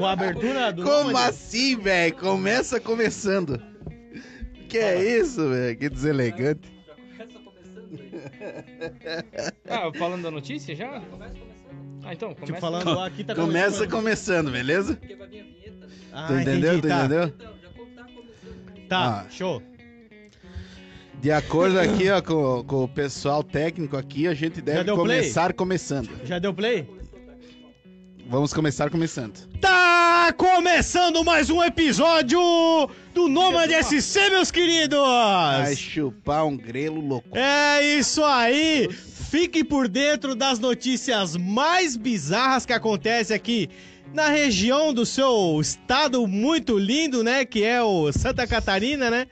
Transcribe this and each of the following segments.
Com a abertura do Como assim, velho? Começa começando. Que é isso, velho? Que deselegante. Ah, falando da notícia já? Ah, então, começa. Tipo, falando lá, aqui tá Começa começando, beleza? Ah, Tu entendeu? entendi, Tu tá. entendeu? Tá, Ah. show. De acordo aqui, ó, com, com o pessoal técnico aqui, a gente deve deu play? começar começando. Já deu play? Vamos começar começando. Tá começando mais um episódio do Nômade SC, meus queridos! Vai chupar um grelo louco. É isso aí! Fique por dentro das notícias mais bizarras que acontecem aqui na região do seu estado muito lindo, né? Que é o Santa Catarina, né?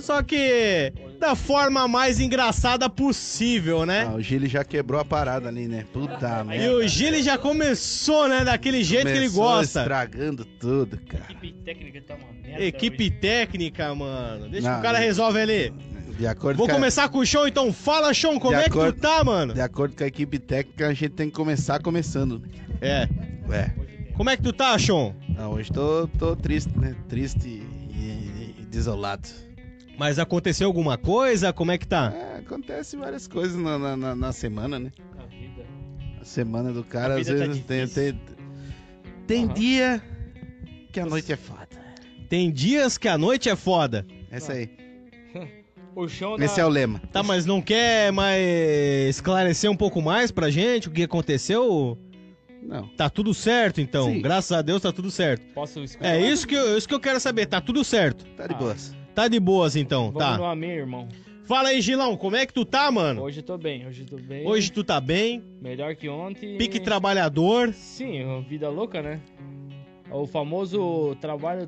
Só que da forma mais engraçada possível, né? Ah, o Gili já quebrou a parada ali, né? Puta E merda. o Gili já começou, né? Daquele jeito que ele Começou gosta. estragando tudo, cara. Equipe técnica tá uma merda. Equipe técnica, mano. Deixa que Não, o cara resolve ali. De acordo, Vou com a, começar com o show, então. Fala, Sean, como De é que tu acordo. tá, mano? de acordo com a equipe técnica, a gente tem que começar começando. É. É. Como é que tu tá, Sean? Não, hoje tô, tô triste, né? Triste e, e desolado. Mas aconteceu alguma coisa? Como é que tá? É, acontece várias coisas na, na, na- na semana, né? A vida. A semana do cara, às tá vezes tem, difícil. tem, tem Aham. dia que a noite é foda. Tem dias que a noite é foda. Essa aí. O chão da... Esse é o lema. Tá, mas não quer mais esclarecer um pouco mais pra gente o que aconteceu? Não. Tá tudo certo, então. Sim. Graças a Deus tá tudo certo. Posso escutar? É isso que, eu, isso que eu quero saber. Tá tudo certo. Tá de Ah. boas. Tá de boas, então. Vamos no Tá. amém, irmão. Fala aí, Gilão. Como é que tu tá, mano? Hoje eu tô bem, hoje eu tô bem. Hoje tu tá bem. Melhor que ontem. Pique trabalhador. Sim, vida louca, né? O famoso trabalho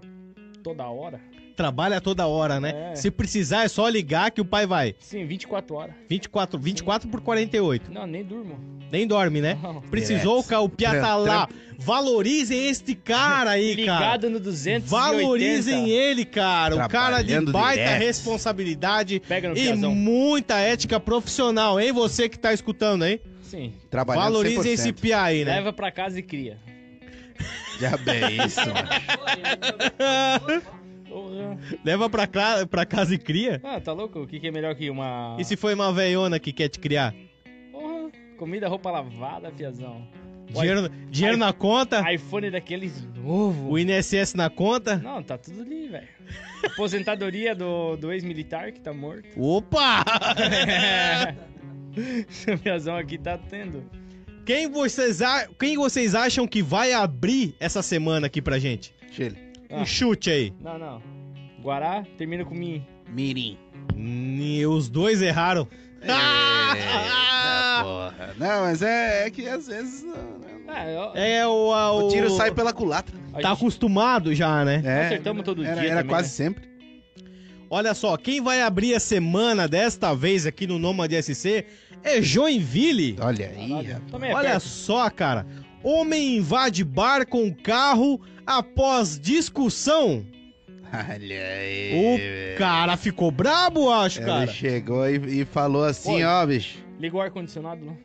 toda hora. Trabalha toda hora, né? É. Se precisar, é só ligar que o pai vai. Sim, 24 horas. 24, 24 por 48. Não, nem durmo. Nem dorme, né? Não. Precisou, cara, o Pia tá lá. Valorizem este cara aí, cara. Ligado no 280. Valorizem ele, cara. O cara de baita direto. responsabilidade Pega no e piazão. muita ética profissional, hein? Você que tá escutando, hein? Sim. Trabalhando Valorizem 100%. esse pia aí, né? Leva pra casa e cria. Já bem isso, mano. Porra. Leva pra, pra casa e cria. Ah, tá louco? O que, que é melhor que uma. E se foi uma veiona que quer te criar? Porra. Comida, roupa lavada, fiazão. Dinheiro, dinheiro na conta? iPhone daqueles novo. O INSS na conta? Não, tá tudo ali, velho. Aposentadoria do, do ex-militar que tá morto. Opa! Esse fiazão aqui tá tendo. Quem vocês, a- Quem vocês acham que vai abrir essa semana aqui pra gente? Chile. Ah. Um chute aí. Não, não. Guará termina com mim. Mirim. Hum, os dois erraram. Eita, porra. Não, mas é, é que às vezes não, não. Ah, eu, É o. a- o o tiro sai pela culatra. a Tá gente- acostumado já, né? É, acertamos todo era, dia Era também, quase né? sempre. Olha só, quem vai abrir a semana desta vez aqui no Nômade SC é Joinville. Olha aí, é Olha só, cara. Homem invade bar com carro após discussão. Olha aí. O velho. cara ficou brabo, acho, Ele cara. chegou e, e falou assim, Oi. ó, bicho. Liga o ar-condicionado, não?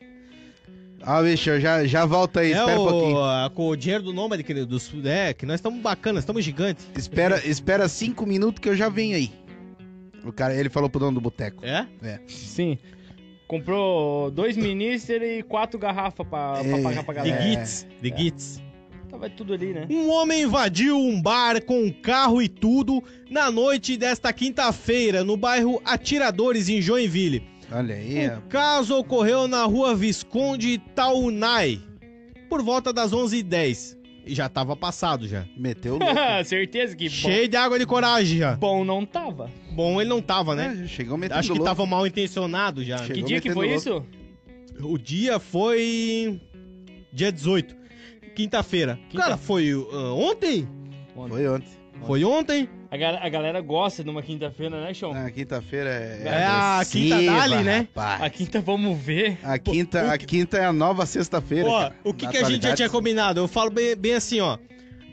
Ó, bicho, eu já, já volto aí, É espera um pouquinho. o, a- com o dinheiro do Nômade, querido. Dos, é, que nós estamos bacanas, estamos gigantes. Espera, espera cinco minutos que eu já venho aí. O cara, ele falou pro dono do boteco. É? Sim. Comprou dois ministers e quatro garrafas pra, pra É, pagar pra De galera. É. Gits. De Gits. Tava tudo ali, né? Um homem invadiu um bar com carro e tudo na noite desta quinta-feira, no bairro Atiradores, em Joinville. Olha aí, O caso ocorreu na rua Visconde Taunay, por volta das 11h10. E já tava passado já. meteu o louco. Certeza que Cheio de água de coragem já. bom, bom não tava. Bom, ele não tava, né? É, chegou metendo Acho que louco. tava mal intencionado já. Chegou que dia que foi louco. isso? O dia foi. Dia 18. Quinta-feira. Quinta- Cara, foi ah, ontem? Foi ontem. Foi ontem? A, ga- a galera gosta de uma quinta-feira, né, Sean? Na quinta-feira é. É a quinta dali, né? rapaz. A quinta vamos ver. A quinta, a quinta é a nova sexta-feira. Ó, cara, o que, que a gente já tinha combinado? Eu falo bem, bem assim, ó.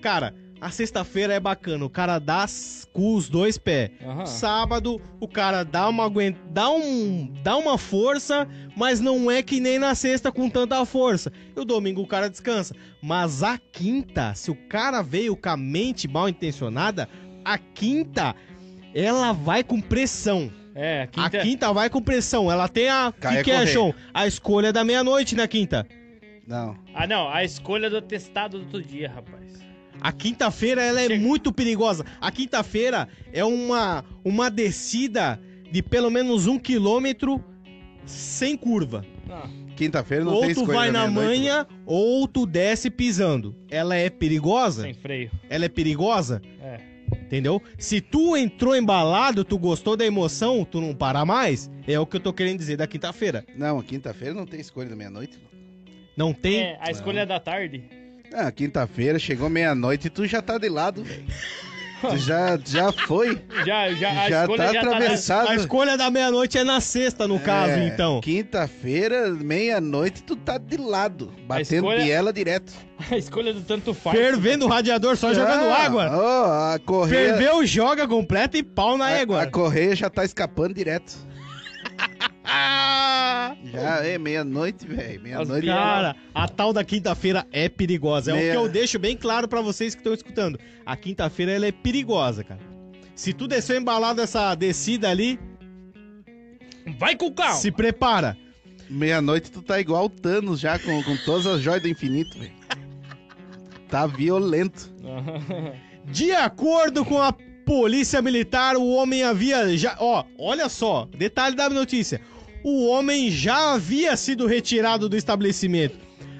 Cara, A sexta-feira é bacana, o cara dá com os dois pés. Aham. Sábado, o cara dá uma dá um dá uma força, mas não é que nem na sexta com tanta força. E o domingo o cara descansa. Mas a quinta, se o cara veio com a mente mal intencionada, a quinta ela vai com pressão. É, A quinta... quinta vai com pressão. Ela tem a Cai que, a que é. Sean? A escolha da meia-noite na quinta. Não. Ah, não, a escolha do testado do outro dia, rapaz. A quinta-feira ela é Chega. muito perigosa. A quinta-feira é uma, uma descida de pelo menos um quilômetro sem curva. Ah, Quinta-feira não ou tem tu escolha vai na manha ou tu desce pisando. Ela é perigosa? sem freio. Ela é perigosa? É. Entendeu? Se tu entrou embalado, tu gostou da emoção, tu não para mais. É o que eu tô querendo dizer da quinta-feira. Não, quinta-feira não tem escolha da meia-noite. Não tem? É, a escolha da tarde. Ah, quinta-feira, chegou meia-noite e tu já tá de lado, velho. Tu já, já foi. Já, já, a Já tá já atravessado. A escolha da meia-noite é na sexta, no caso, É, então. Quinta-feira, meia-noite, tu tá de lado. Batendo escolha- biela direto. tá na... A escolha do tanto faz. Fervendo o radiador, só jogando Ah, água. ó, a correia. Ferveu, joga completa e pau na a, égua. a correia já tá escapando direto. Já é meia-noite, velho. Meia-noite. Cara, a tal da quinta-feira é perigosa. É Meia- o que eu deixo bem claro pra vocês que estão escutando. A quinta-feira ela é perigosa, cara. Se tu desceu embalado essa descida ali, Vai com calma. se prepara. Meia-noite tu tá igual o Thanos já, com, com todas as joias do infinito, velho. Tá violento. De acordo com a polícia militar, o homem havia já. Ó, olha só, detalhe da notícia. O homem já havia sido retirado do estabelecimento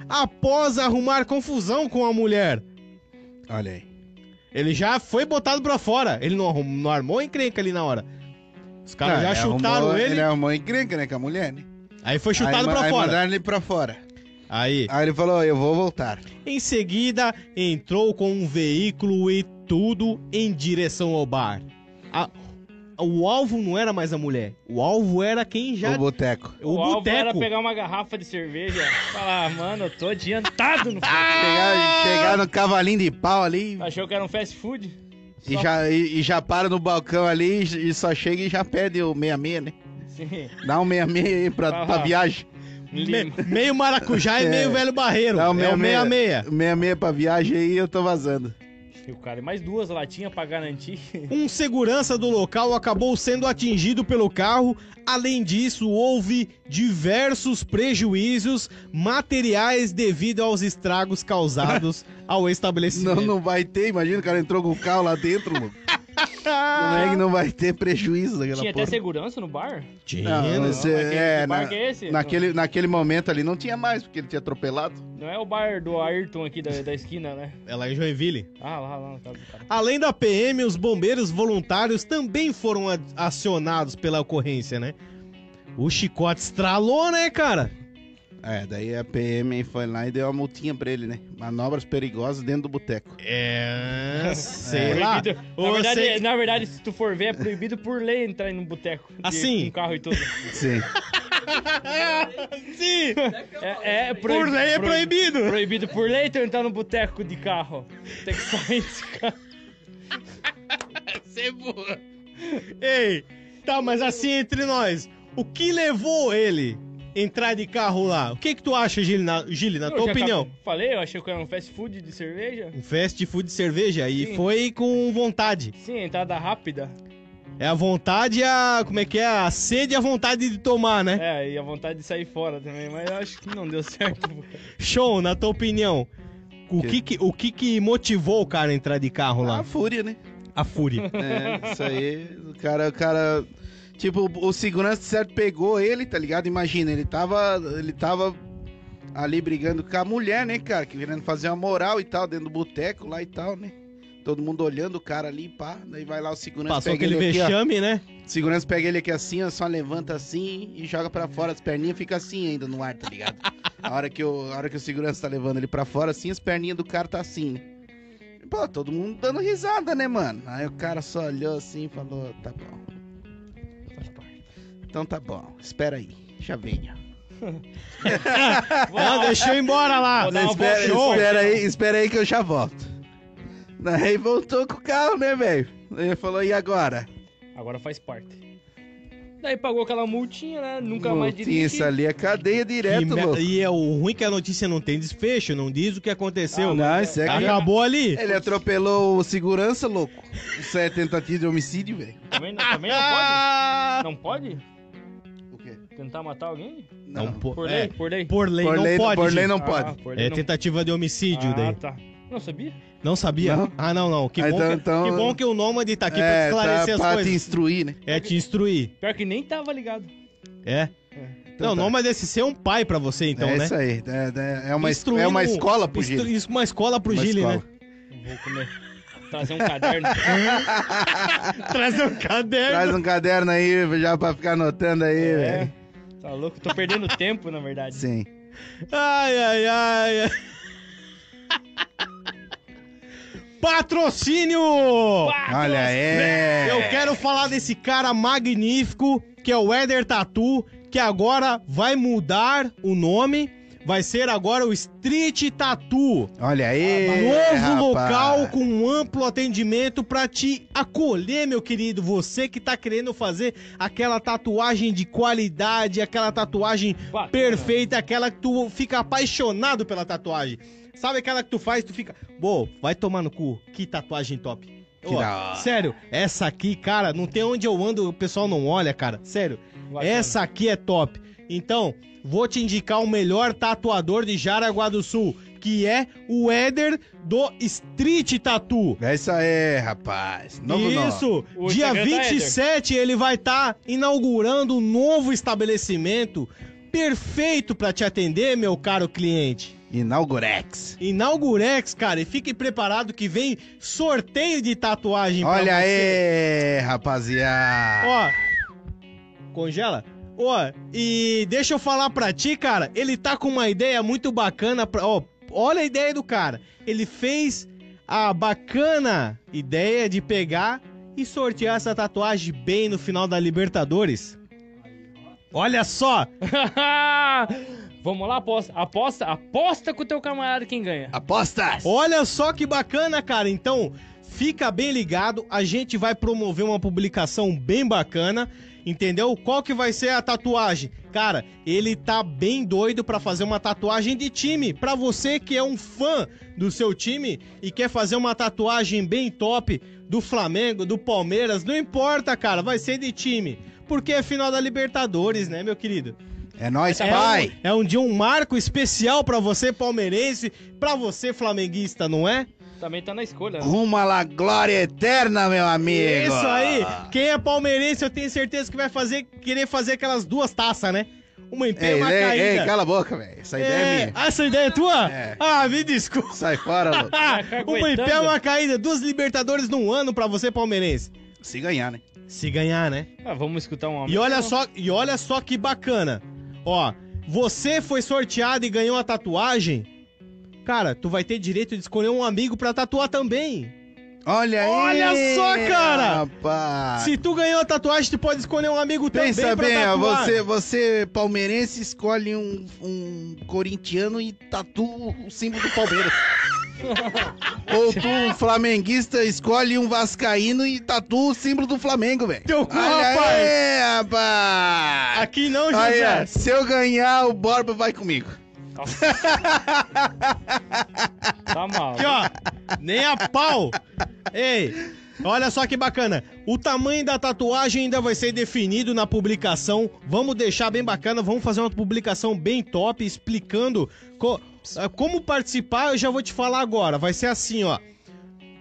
após arrumar confusão com a mulher. Olha aí. Ele já foi botado pra fora. Ele não, arrum- não armou encrenca ali na hora. Os caras já chutaram arrumou- ele, Ele arrumou encrenca, né, com a mulher, né? aí foi chutado aí, pra aí fora. mandaram ele pra fora. Aí, Aí ele falou, eu vou voltar. em seguida, entrou com um veículo e tudo em direção ao bar. A- o alvo não era mais a mulher. O alvo era quem já. O boteco. O, O, alvo era boteco. pegar uma garrafa de cerveja e falar, mano, eu tô adiantado no Chegar, chegar no cavalinho de pau ali Achou que era um fast food? e Só- já, e, e já para no balcão ali e, e só chega e já pede o 66, né? Sim. Dá um 66 aí pra, Ah. pra viagem. Me- meio maracujá e É. meio velho barreiro. Dá é um o 66. 66. 66 pra viagem aí eu tô vazando. E o cara, e mais duas latinhas pra garantir. Um segurança do local acabou sendo atingido pelo carro. Além disso, houve diversos prejuízos materiais devido aos estragos causados ao estabelecimento. Não, não vai ter, imagina o cara entrou com o carro lá dentro, mano. Como é que não vai ter prejuízo daquela Tinha até porra? segurança no bar? Tinha, Não, que- é, na- que é esse? Naquele, naquele momento ali não tinha mais, porque ele tinha atropelado. Não é o bar do Ayrton aqui da, da esquina, né? É lá em Joinville. Ah, lá, lá casa do cara. Além da PM, os bombeiros voluntários também foram acionados pela ocorrência, né? O chicote estralou, né, cara? É, daí a PM foi lá e deu uma multinha pra ele, né? Manobras perigosas dentro do boteco. É, sei lá. Proibido- Ou Na verdade, sei- na verdade, se tu for ver, é proibido por lei entrar em um boteco. de- Assim? Com carro e tudo. Sim. Sim, É, é por lei é proibido. Proibido por lei tu entrar no boteco de carro. Tem que sair desse carro. Você é burro. Ei, tá, mas assim entre nós, o que levou ele entrar de carro lá? O que que tu acha, Gili, na, Gili, na Eu tua opinião? Falei, eu achei que era um fast food de cerveja. Um fast food de cerveja e Sim. foi com vontade. Sim, entrada rápida. É a vontade e a. Como é que é? A sede e a vontade de tomar, né? É, e a vontade de sair fora também, mas eu acho que não deu certo. Show, na tua opinião. O que que, o que que motivou o cara a entrar de carro A lá? fúria, né? A fúria. É, isso aí. O cara, o cara. Tipo, o segurança certo pegou ele, tá ligado? Imagina, ele tava. Ele tava ali brigando com a mulher, né, cara? Que querendo fazer uma moral e tal, dentro do boteco lá e tal, né? Todo mundo olhando o cara ali, pá. Daí vai lá o segurança Passou pega aquele ele aqui, vexame, né? Segurança pega ele aqui assim, ó, só levanta assim e joga pra fora as perninhas, fica assim ainda no ar, tá ligado? A hora que o, a hora que o segurança tá levando ele pra fora, assim, as perninhas do cara tá assim, né? Pô, todo mundo dando risada, né, mano? Aí o cara só olhou assim e falou, tá bom. Então tá bom, espera aí, já venho. Não, deixa eu ir embora lá. Uma espera, espera aí, espera aí que eu já volto. Daí voltou com o carro, né, velho? Ele falou, e agora? Agora faz parte. Daí pagou aquela multinha, né? Nunca mais Multinha, dirigiu. Isso ali é cadeia direto, me- louco. E é o ruim que a notícia não tem desfecho, não diz o que aconteceu. Ah, Não, isso é que- Acabou ali. Ele atropelou o segurança, louco. Isso é tentativa de homicídio, velho. Também, não- também não pode? Ah! Não pode? O? Tentar matar alguém? Não, po- Por é, lei? Por lei? por lei Por não lei, pode. por lei não Ah, pode. por lei É não- tentativa de homicídio ah, daí. tá. Não sabia? Não sabia? Não. Ah, não, não. Que, Ah, bom, então- que, então- que bom que o Nômade tá aqui pra é, esclarecer tá as pra te coisas. instruir, né? É te instruir. Pior que nem tava ligado. É. Então não, tá. Nômade desse ser um pai pra você, então, é né? isso aí. É, é- é uma, Instruindo- é uma escola pro Gil. isso, Uma escola pro Gile, né? Vou comer. Trazer um caderno. Trazer um caderno. Traz um caderno aí já pra ficar anotando aí, É. velho. Tá louco? Tô perdendo tempo, na verdade. Sim. Ai, ai, ai. ai. Patrocínio! Olha, é. Eu quero falar desse cara magnífico, que é o Eder Tatu, que agora vai mudar o nome. Vai ser agora o Street Tattoo. Olha aí. Novo rapaz. local com um amplo atendimento pra te acolher, meu querido. Você que tá querendo fazer aquela tatuagem de qualidade, aquela tatuagem Bacana. perfeita, aquela que tu fica apaixonado pela tatuagem. Sabe aquela que tu faz, tu fica, pô, vai tomar no cu. Que tatuagem top. Que Ó, sério, essa aqui, cara, não tem onde eu ando, o pessoal não olha, cara. Sério, Bacana. essa aqui é top. Então, vou te indicar o melhor tatuador de Jaraguá do Sul, que é o Éder do Street Tattoo. É isso aí, rapaz. Novo. Isso, O dia Instagram tá 27 ele vai estar inaugurando um novo estabelecimento perfeito para te atender, meu caro cliente. Inaugurex. Inaugurex, cara, e fique preparado que vem sorteio de tatuagem pra Olha você. aí, rapaziada. Ó, congela. Ó, e deixa eu falar pra ti, cara, ele tá com uma ideia muito bacana pra, ó, olha a ideia do cara. Ele fez a bacana ideia de pegar e sortear essa tatuagem bem no final da Libertadores. Olha só, Vamos lá, aposta. Aposta, aposta com o teu camarada quem ganha. Apostas. olha só que bacana, cara. Então, fica bem ligado, a gente vai promover uma publicação bem bacana. Entendeu? Qual que vai ser a tatuagem? Cara, ele tá bem doido pra fazer uma tatuagem de time. Pra você que é um fã do seu time e quer fazer uma tatuagem bem top do Flamengo, do Palmeiras, não importa, cara, vai ser de time. Porque é final da Libertadores, né, meu querido? É nóis, É pai. um, é um dia um marco especial pra você palmeirense, pra você flamenguista, não é? Também tá na escolha. né? Rumo à glória eterna, meu amigo. Isso aí. Quem é palmeirense, eu tenho certeza que vai fazer querer fazer aquelas duas taças, né? Uma em pé e Ei, uma ei, caída. ei, cala a boca, velho. Essa ideia é, minha. Ah, Essa ideia é tua? É. Ah, me desculpa. Sai fora, louco. Uma em pé e uma caída. Duas Libertadores num ano pra você, palmeirense. Se ganhar, né? Se ganhar, né? Ah, vamos escutar um E olha só, e olha só que bacana. Ó, você foi sorteado e ganhou a tatuagem. Cara, tu vai ter direito de escolher um amigo pra tatuar também. Olha aí. Olha só, cara. Rapaz. Se tu ganhou a tatuagem, tu pode escolher um amigo Pensa também pra bem, ó, tatuar. você, você palmeirense escolhe um, um corintiano e tatua o símbolo do Palmeiras. Ou tu, um flamenguista, escolhe um vascaíno e tatua o símbolo do Flamengo, velho. Teu cu, Olha rapaz. aí, rapaz. Aqui não, José. se eu ganhar, o Borba vai comigo. Tá mal. Aqui, ó. Nem a pau. Ei, olha só que bacana. O tamanho da tatuagem ainda vai ser definido na publicação. Vamos deixar bem bacana. Vamos fazer uma publicação bem top explicando co- ah, como participar. Eu já vou te falar agora. Vai ser assim, ó.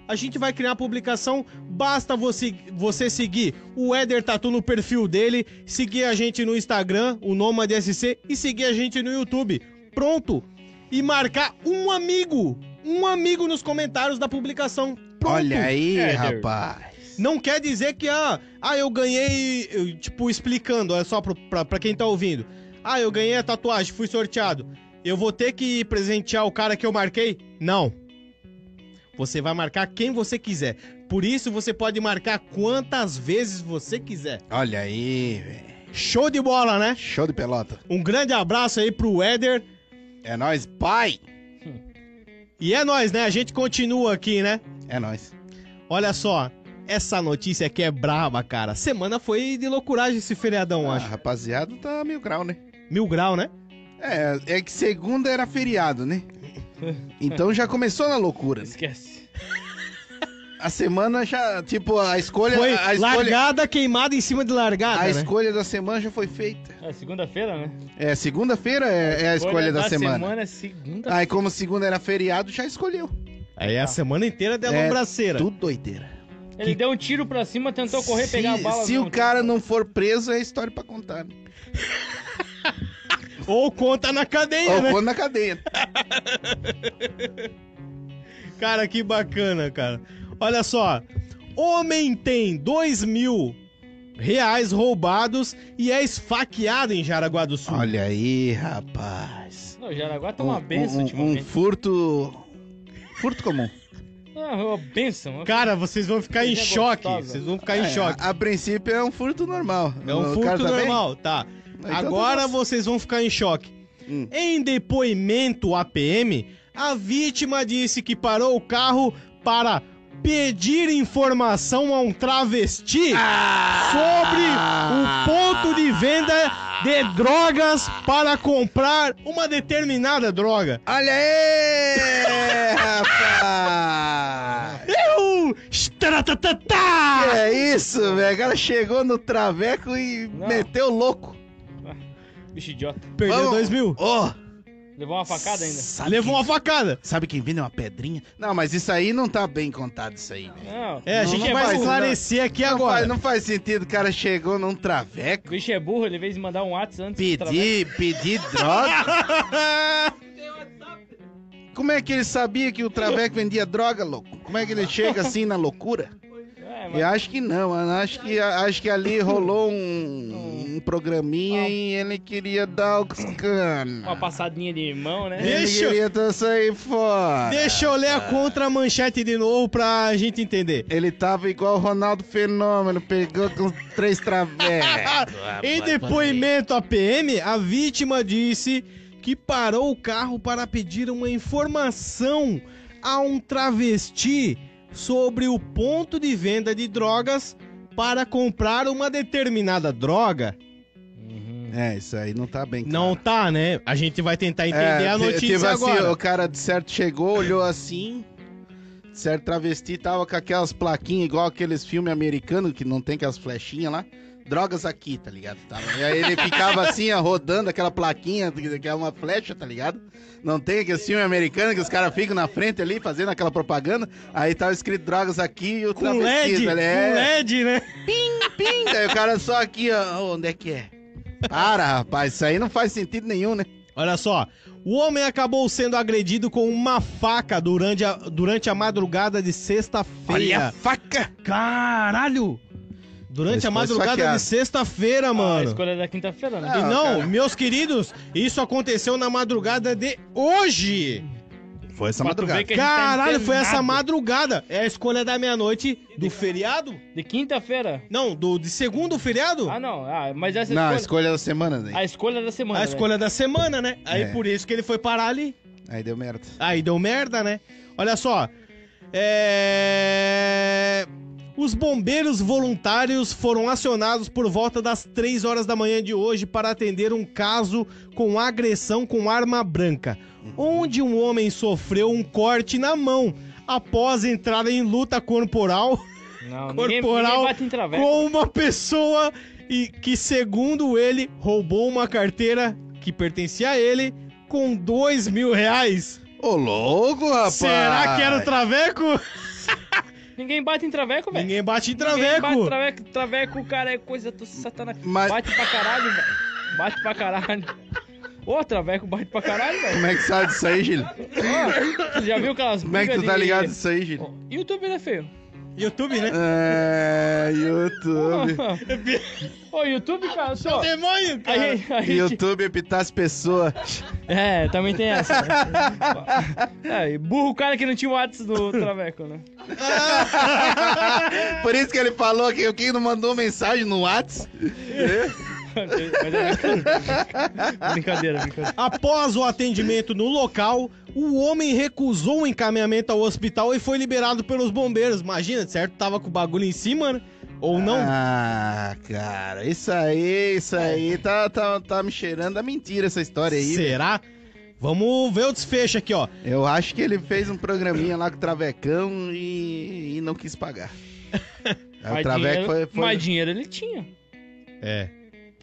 A gente vai criar a publicação, basta você, você seguir o Eder Tatu no perfil dele, seguir a gente no Instagram, o Nomad SC, e seguir a gente no YouTube. Pronto! E marcar um amigo, um amigo nos comentários da publicação. Pronto! Olha aí, Éder. rapaz. Não quer dizer que, ah, ah eu ganhei, eu, tipo, explicando, é só pro, pra, pra quem tá ouvindo. Ah, eu ganhei a tatuagem, fui sorteado. Eu vou ter que presentear o cara que eu marquei? Não. Você vai marcar quem você quiser. Por isso, você pode marcar quantas vezes você quiser. Olha aí, velho. Show de bola, né? Show de pelota. Um grande abraço aí pro Éder. É nóis, pai. E é nóis, né? A gente continua aqui, né? É nóis. Olha só, essa notícia aqui é braba, cara. Semana foi de loucuragem esse feriadão, Ah, acho. rapaziada, tá mil grau, né? Mil grau, né? É, é que segunda era feriado, né? Então já começou na loucura. Esquece. A semana já, tipo, a escolha. Foi a escolha, largada queimada em cima de largada, a né? escolha da semana já foi feita. É segunda-feira, né? É, segunda-feira é, é a escolha da, semana. semana é segunda. Aí, como segunda era feriado, já escolheu. Aí é a semana inteira de É, alombraceira. Tudo doideira. Ele deu um tiro pra cima, tentou correr, se, pegar a bala. Se o cara não for preso, é história pra contar. Né? Ou conta na cadeia, Ou né? quando na cadeia. Cara, que bacana, cara. Olha só. Homem tem dois mil reais roubados e é esfaqueado em Jaraguá do Sul. Olha aí, rapaz. Não, Jaraguá tá uma Um- benção um, um furto. Furto comum. Ah, uma benção. Cara, vocês vão ficar em choque. gostosa. Vocês vão ficar em É, choque. A, a princípio é um furto normal. É um O furto tá bem? normal, tá. Então Agora tá bom. vocês vão ficar em choque. Hum. Em depoimento à PM, a vítima disse que parou o carro para pedir informação a um travesti sobre o ponto de venda de drogas para comprar uma determinada droga. Olha aí, rapaz! Eu! Que é isso, velho? Cara chegou no traveco e Não. meteu louco. Bicho idiota. Perdeu Vamos. dois mil. Ó! Levou uma facada ainda. Sabe Levou quem- uma facada. Sabe quem vende uma pedrinha? Não, mas isso aí não tá bem contado, isso aí. velho. Não. É, a gente não vai esclarecer aqui não agora. Faz, não faz sentido, o cara chegou num O traveco, bicho é burro, ele veio mandar um WhatsApp antes pedir, pedir droga. Como é que ele sabia que o traveco vendia droga, louco? Como é que ele chega assim na loucura? Eu acho que não, mano. Acho que, acho que ali rolou um, um programinha e ele queria dar o cana. uma passadinha de mão, né? Deixa Ele eu- queria tá sair fora. Deixa eu ler a contra-manchete de novo pra gente entender. Ele tava igual o Ronaldo Fenômeno, pegou com três travecos. Em depoimento à PM, a vítima disse que parou o carro para pedir uma informação a um travesti sobre o ponto de venda de drogas para comprar uma determinada droga. Uhum. É, isso aí não tá bem Não tá, né? A gente vai tentar entender a ti- notícia tipo assim, agora. o cara de certo chegou, olhou assim, certo travesti tava com aquelas plaquinhas igual aqueles filmes americanos que não tem aquelas flechinhas lá. Drogas aqui, tá ligado? E aí ele ficava assim, ó, rodando aquela plaquinha, que é uma flecha, tá ligado? Não tem aquele filme americano que os caras ficam na frente ali fazendo aquela propaganda. Aí tava escrito drogas aqui e o Com travesti, LED, tá com ligado? É. LED, né? Pim, aí o cara só aqui, ó, onde é que é? Para, rapaz, isso aí não faz sentido nenhum, né? Olha só, o homem acabou sendo agredido com uma faca durante a, durante a madrugada de sexta-feira. faca! Caralho! Durante a madrugada de sexta-feira, A mano. escolha da quinta-feira, né? Ah, e não, cara. meus queridos, isso aconteceu na madrugada de hoje. Foi essa a gente tá Caralho, foi essa madrugada. É a escolha da meia-noite do feriado? De quinta-feira? Não, do de segundo feriado? Ah, não. Ah, mas essa Não, a escolha... escolha da semana, né? A escolha da semana. a velho. escolha da semana, né? Aí É. por isso que ele foi parar ali. Aí deu merda. Aí deu merda, né? Olha só. É... Os bombeiros voluntários foram acionados por volta das 3 horas da manhã de hoje para atender um caso com agressão com arma branca, onde um homem sofreu um corte na mão após entrar em luta corporal Não, ninguém, Corporal ninguém bate em traveco. com uma pessoa e que, segundo ele, roubou uma carteira que pertencia a ele com dois mil reais. Ô, louco, rapaz! Será que era o Traveco? Ninguém bate em traveco, velho. Ninguém bate em Ninguém Traveco. bate em traveco. Traveco, cara, é coisa do satanás. Mas- Bate pra caralho, velho. Bate pra caralho. Ô, traveco bate pra caralho, velho. Como é que sabe disso aí, Gil? Ó, já viu aquelas Como é que tu tá ligado disso aí, Gil? YouTube, né, feio? YouTube, né? É, YouTube. Ô, YouTube, cara, só... demônio, A cara. gente, a gente- YouTube epitar as pessoas. É, também tem essa. Né? É, e burro o cara que não tinha o WhatsApp do Traveco, né? Por isso que ele falou que o que não mandou mensagem no Whats. Mas é brincadeira, brincadeira. brincadeira. Após o atendimento no local, o homem recusou o encaminhamento ao hospital e foi liberado pelos bombeiros. Imagina, certo? Tava com o bagulho em cima, né? Ou não? Ah, cara, isso aí, isso aí tá, tá, tá me cheirando a mentira essa história aí. Será? Vamos ver o desfecho aqui, ó. Eu acho que ele fez um programinha lá com o Travecão e, e não quis pagar. O Traveco foi, foi- mas dinheiro ele tinha. É.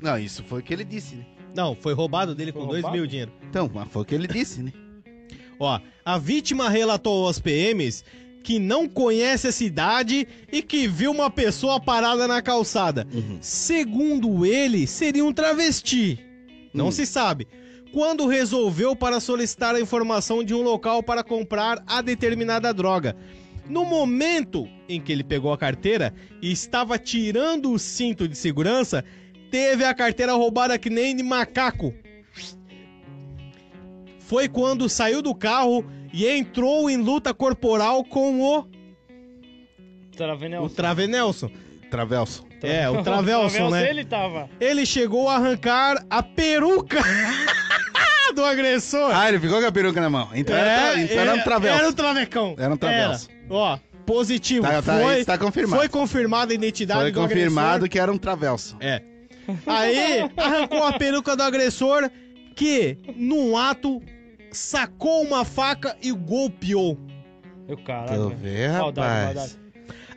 Não, isso foi o que ele disse, né? Não, foi roubado dele Foi com dois roubado? mil dinheiro. Então, mas foi o que ele disse, né? Ó, a vítima relatou aos PMs que não conhece a cidade e que viu uma pessoa parada na calçada. Uhum. Segundo ele, seria um travesti. Não Hum. se sabe. Quando resolveu para solicitar a informação de um local para comprar a determinada droga. No momento em que ele pegou a carteira e estava tirando o cinto de segurança, teve a carteira roubada que nem de macaco. Foi quando saiu do carro e entrou em luta corporal com o, Travenel. o Travenelson. Travelso. É, o Travelson, né? ele tava. Ele chegou a arrancar a peruca do agressor. Ah, ele ficou com a peruca na mão. Então, era, tra- então era um Travelso. Era um travecão. Era um travelso. Era. Ó, positivo. Tá, tá, foi, tá confirmado. foi confirmada a identidade Foi do confirmado agressor. que era um Travelso. É. Aí, arrancou a peruca do agressor que, num ato, sacou uma faca e golpeou. Eu caralho. Maldade, rapaz. maldade.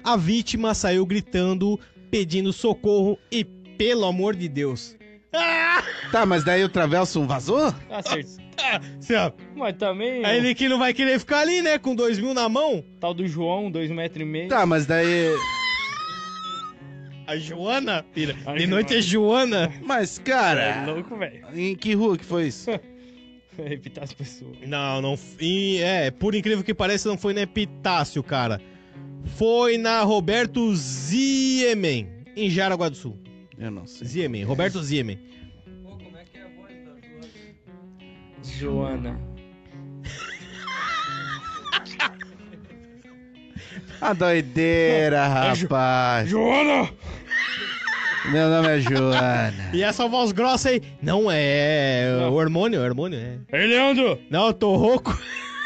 A vítima saiu gritando, pedindo socorro e, pelo amor de Deus. Ah! Tá, mas daí o Travelso vazou? Ah, certo. Mas também. Aí ele que não vai querer ficar ali, né? Com dois mil na mão. Tal do João, dois metros e meio. Tá, mas daí. A Joana, filha. A De noite é Joana. Mas, É cara. louco, velho. Em que rua que foi isso? Repitar as pessoas. Não, não. E, é, por incrível que pareça, não foi na Epitácio, cara. Foi na Roberto Ziemen, em Jaraguá do Sul. Eu não sei. Ziemen, Roberto Ziemen. Joana. A doideira, rapaz. Joana! Meu nome é Joana. E essa voz grossa aí, não é Não. hormônio, hormônio, é. Ei, Leandro! Não, eu tô rouco.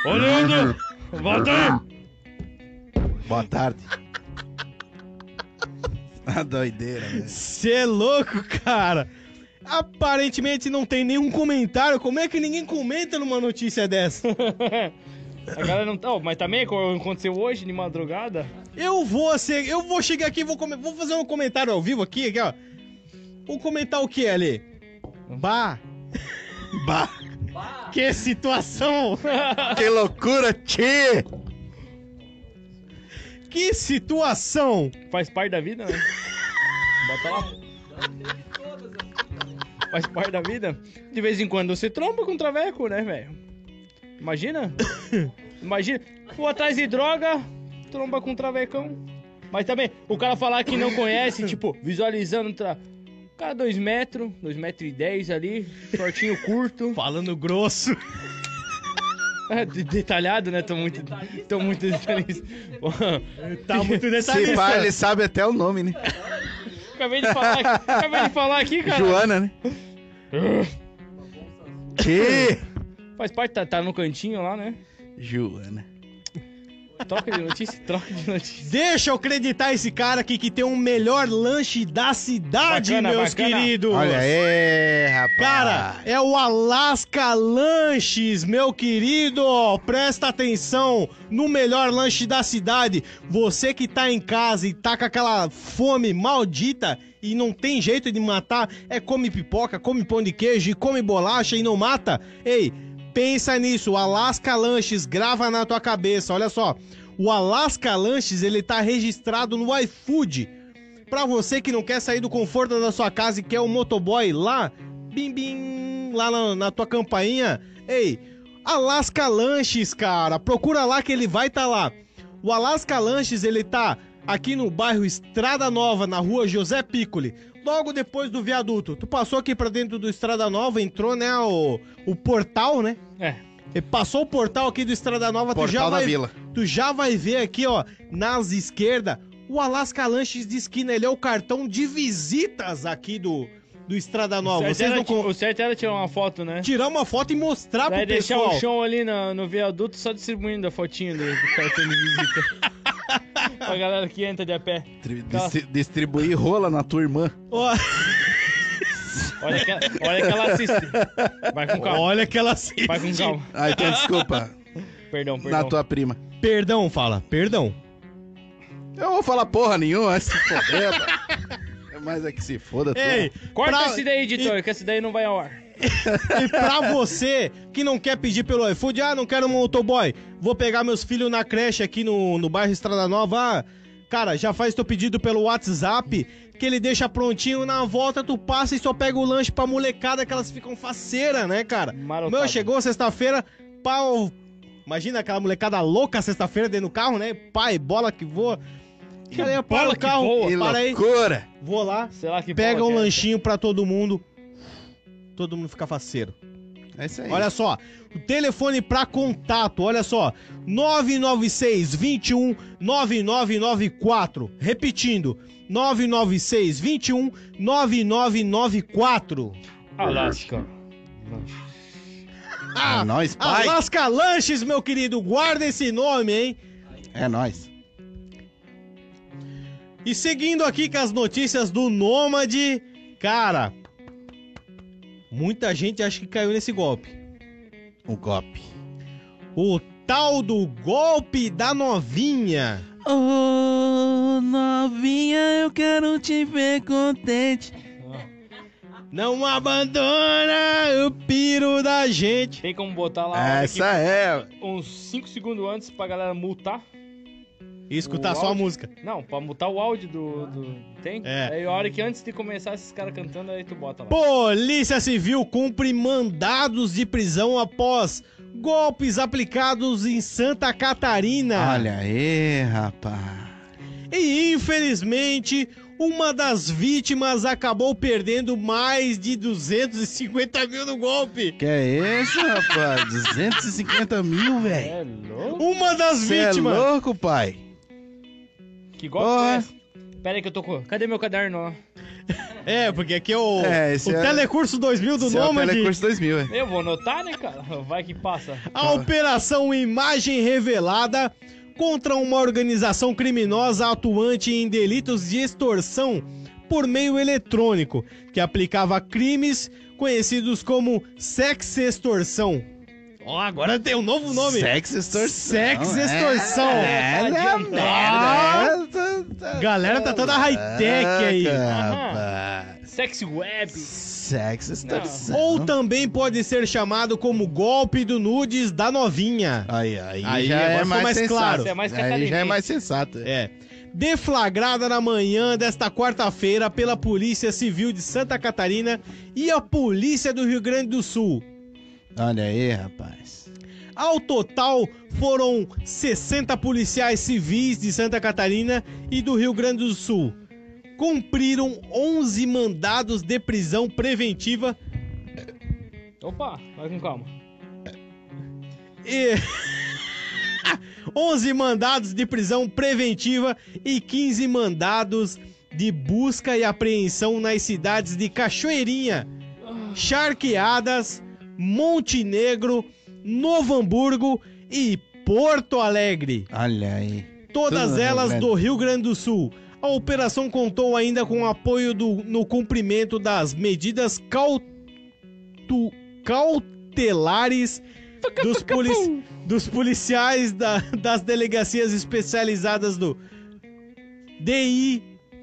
Ô, Leandro! Volta aí! Boa tarde. A doideira, velho. Cê é louco, cara. Aparentemente não tem nenhum comentário. Como é que ninguém comenta numa notícia dessa? A galera não tá. Ó, mas também aconteceu hoje de madrugada. Eu vou ser, eu vou chegar aqui e vou, come- vou fazer um comentário ao vivo aqui, aqui, ó. Vou comentar o que ali? Bah, Bah, que situação! que loucura, tchê! Que situação! Faz parte da vida, né? Bota lá. Faz parte da vida. De vez em quando você tromba com traveco, né, velho? Imagina? Imagina. For atrás de droga, tromba com um travecão. Mas também, o cara falar que não conhece, tipo, visualizando. Tra... O cara, 2 metros, 2 metros e 10 ali, shortinho curto. Falando grosso. É, de- detalhado, né? Tô muito. Tô muito detalhista. Tá muito Se detalhista. pá, ele sabe até o nome, né? Acabei de falar, acabei de falar aqui, cara. Joana, né? Tchê! Faz parte, tá, tá no cantinho lá, né? Joana. Troca de notícia, troca de notícia. Deixa eu acreditar esse cara aqui que tem o melhor lanche da cidade, Bacana, meus bacana. queridos. Olha aí, rapaz. Cara, é o Alaska Lanches, meu querido. Presta atenção no melhor lanche da cidade. Você que tá em casa e tá com aquela fome maldita e não tem jeito de matar, é come pipoca, come pão de queijo e come bolacha e não mata. Ei, pensa nisso. O Alaska Lanches grava na tua cabeça. Olha só. O Alaska Lanches, ele tá registrado no iFood. Pra você que não quer sair do conforto da sua casa e quer um motoboy lá, bim bim, lá na, na tua campainha. Ei, Alaska Lanches, cara, procura lá que ele vai tá lá. O Alaska Lanches, ele tá aqui no bairro Estrada Nova, na rua José Piccoli. Logo depois do viaduto. Tu passou aqui pra dentro do Estrada Nova, entrou, né, o, o portal, né? É. E passou o portal aqui do Estrada Nova, tu já Portal da vai Vila. Tu já vai ver aqui, ó, nas esquerdas, o Alaska Lanches de esquina. Ele é o cartão de visitas aqui do, do Estrada O Nova. certo, Vocês era, con- o certo era tirar uma foto, né? tirar uma foto e mostrar Vai pro deixar pessoal. o chão ali no, no viaduto só distribuindo a fotinha do, do cartão de visita. pra galera que entra de a pé. Tri- Tá. distri- Distribuir rola na tua irmã. Ó, Olha que, olha que ela assiste. Vai com calma. olha que ela assiste. Vai com calma. Ah, então desculpa. Perdão, perdão. na tua prima. Perdão, fala. Perdão. Eu não vou falar porra nenhuma, vai se foder, mano. É mais é que se foda. tu. Ei, Corta pra- esse daí, editor, que esse daí não vai ao ar. E pra você que não quer pedir pelo iFood, ah, não quero um motoboy, vou pegar meus filhos na creche aqui no, no bairro Estrada Nova, ah, cara, já faz teu pedido pelo WhatsApp, que ele deixa prontinho, na volta tu passa e só pega o lanche pra molecada, que elas ficam faceira, né, cara? O Marotado. meu chegou sexta-feira, pau... Imagina aquela molecada louca sexta-feira dentro do carro, né? Pai, bola que voa. Cara, eu paro bola o que carro, voa. Que para aí, loucura. vou lá, Sei lá que pega um que é lanchinho pra todo mundo. Todo mundo fica faceiro. É isso aí. Olha só, o telefone para contato, olha só, 996 21 9994. Repetindo, 996 21 9994. essa. Alasca. É nóis, pai. Alasca Lanches, meu querido, guarda esse nome, hein? É nóis. E seguindo aqui com as notícias do Nômade, cara, muita gente acha que caiu nesse golpe. Um golpe. O tal do golpe da novinha. Ô, novinha, eu quero te ver contente. Não abandona o piro da gente. Tem como botar lá Essa é. uns 5 segundos antes pra galera multar? E escutar O só a áudio? música. Não, pra mutar o áudio do. do- Tem? É. Aí a hora que antes de começar esses caras cantando, aí tu bota lá. Polícia Civil cumpre mandados de prisão após golpes aplicados em Santa Catarina. Olha aí, rapaz. E infelizmente, uma das vítimas acabou perdendo mais de 250 mil no golpe. Que é isso, rapaz? 250 mil, velho. É louco? Uma das Você é vítimas. louco, pai? Que golpe é? Pera aí que eu tô com. Cadê meu caderno? ó? É, porque aqui é o, É, esse o é- Telecurso 2000 do Esse é o Nômade. Telecurso 2000, é. Eu vou anotar, né, cara? Vai que passa. A operação Imagem Revelada contra uma organização criminosa atuante em delitos de extorsão por meio eletrônico, que aplicava crimes conhecidos como sexextorsão. Ó, agora tem um novo nome. Sex extorsão. Sex extorsão. É, é, merda. Galera tá toda high-tech aí. Rapaz. Sexy web. Sex extorsão. Ou também pode ser chamado como golpe do nudes da novinha. Aí, aí, Aí já é mais, mais claro. Isso é mais aí já é mais sensato. É. Deflagrada na manhã desta quarta-feira pela Polícia Civil de Santa Catarina e a Polícia do Rio Grande do Sul. Olha aí, rapaz. Ao total, foram 60 policiais civis de Santa Catarina e do Rio Grande do Sul. Cumpriram 11 mandados de prisão preventiva Opa, vai com calma. e 11 mandados de prisão preventiva e 15 mandados de busca e apreensão nas cidades de Cachoeirinha, Charqueadas, Montenegro, Novo Hamburgo e Porto Alegre. Olha aí. Todas Tudo elas Rio do Rio Grande do Sul. A operação contou ainda com o apoio do, no cumprimento das medidas cautu, cautelares dos, polici- dos policiais da- das delegacias especializadas do DI,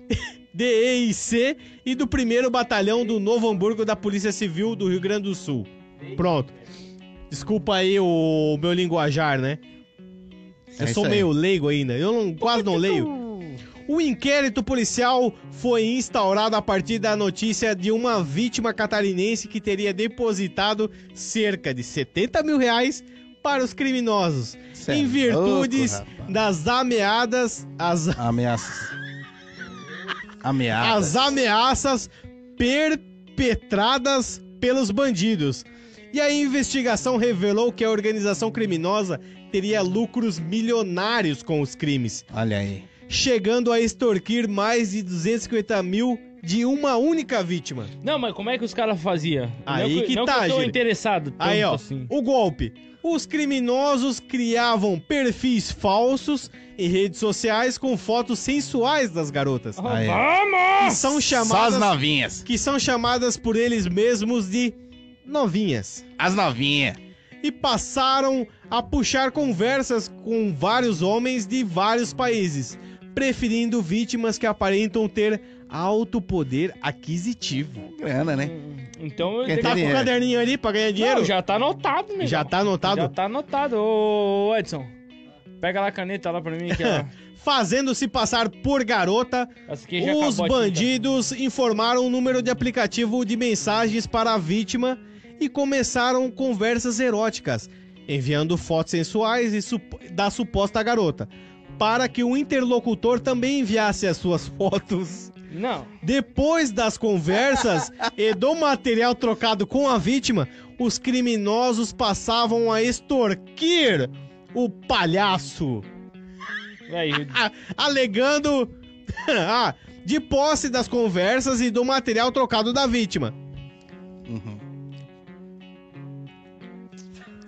DEIC e do 1 Batalhão do Novo Hamburgo da Polícia Civil do Rio Grande do Sul. Pronto. Desculpa aí o meu linguajar, né? Eu É sou meio leigo ainda, eu não- quase não leio. O inquérito policial foi instaurado a partir da notícia de uma vítima catarinense que teria depositado cerca de 70 mil reais para os criminosos, Cê em é virtudes louco, das ameaças, as, Ameaças. Ameaças. as ameaças perpetradas pelos bandidos. E a investigação revelou que a organização criminosa teria lucros milionários com os crimes. Olha aí. chegando a extorquir mais de 250 mil de uma única vítima. Não, mas como é que os caras faziam? Aí não que não tá, eu tô Gil. interessado tanto Aí, ó, assim. o golpe. Os criminosos criavam perfis falsos em redes sociais com fotos sensuais das garotas. Ah, Aí, ó. Que Vamos! são Só as chamadas, novinhas. que são chamadas por eles mesmos de novinhas. As novinhas. E passaram a puxar conversas com vários homens de vários países, preferindo vítimas que aparentam ter alto poder aquisitivo. Grana, né? Então eu Tá com o caderninho ali pra ganhar dinheiro? Não, já tá anotado, né? Já tá anotado? Já tá anotado. Ô, Edson, pega lá a caneta lá pra mim. Que é... Fazendo se passar por garota, Os tinta. bandidos informaram o número de aplicativo de mensagens para a vítima e começaram conversas eróticas, enviando fotos sensuais e sup- da suposta garota, para que o interlocutor também enviasse as suas fotos. Não. Depois das conversas e do material trocado com a vítima, os criminosos passavam a extorquir o palhaço Aí, a- alegando ah, de posse das conversas e do material trocado da vítima. Uhum.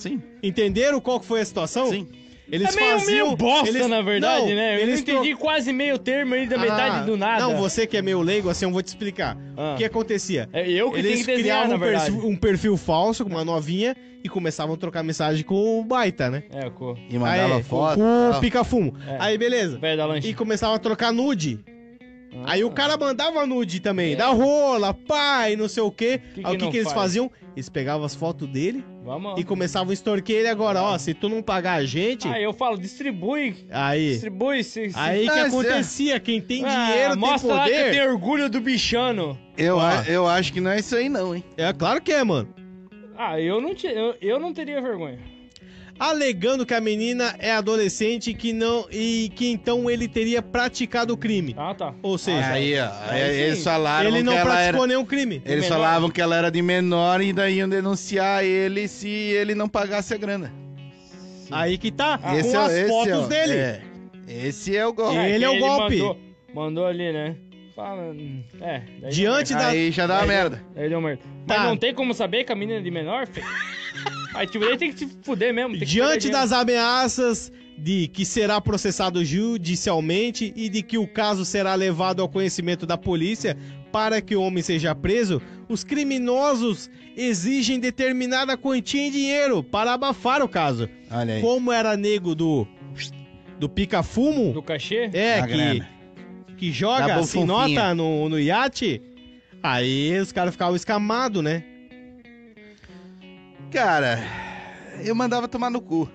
Sim, Entenderam qual que foi a situação? sim. Eles é meio, faziam meio bosta, eles- na verdade, Não, né? Eu Eles entendi quase meio termo aí da metade Ah, do nada. Não, você que é meio leigo, assim, eu vou te explicar. Ah. O que acontecia? É eu que tenho Eles que desenhar, criavam na um perfil, um perfil falso com uma novinha e começavam a trocar mensagem com o baita, né? É, com E mandava Aí, foto. Com o pica-fumo. É. Aí, beleza. E começava a trocar nude. Ah. Aí o cara mandava nude também, É. da rola, pai, não sei o quê. Que que Aí o que, que eles faz? faziam? Eles pegavam as fotos dele Vamos. e começavam a extorquir ele agora, ó, se tu não pagar a gente, Aí eu falo, distribui. aí, Distribui. Se, se... aí que Ah, acontecia, quem tem Ah, dinheiro tem mostra lá que poder. tem orgulho do bichano. Eu, eu acho que não é isso aí, não, hein? É claro que é, mano. Ah, eu não, te, eu, eu não teria vergonha. Alegando que a menina é adolescente e que não e que então ele teria praticado o crime. Ah, tá. Ou seja, Aí, ó. aí aí sim. eles falaram ele não que ela praticou era... nenhum crime. Eles falavam que ela era de menor e daí iam denunciar ele se ele não pagasse a grana. Aí que tá, Ah, com as é- fotos ó, dele. É. Esse é o golpe. Ele que é o golpe. Mandou, mandou ali, né? Fala. hum, É. daí Diante da- Aí já dá uma Aí merda. Aí deu merda. Tá. Mas não tem como saber que a menina é de menor, filho? Aí tipo, ele tem que se fuder mesmo. Diante das ameaças de que será processado judicialmente e de que o caso será levado ao conhecimento da polícia para que o homem seja preso, os criminosos exigem determinada quantia em dinheiro para abafar o caso. Olha aí. Como era nego do do pica-fumo. Do cachê? é que grana. que joga bufunfinha. nota no, no iate, aí os caras ficavam escamados, né? Cara, eu mandava tomar no cu.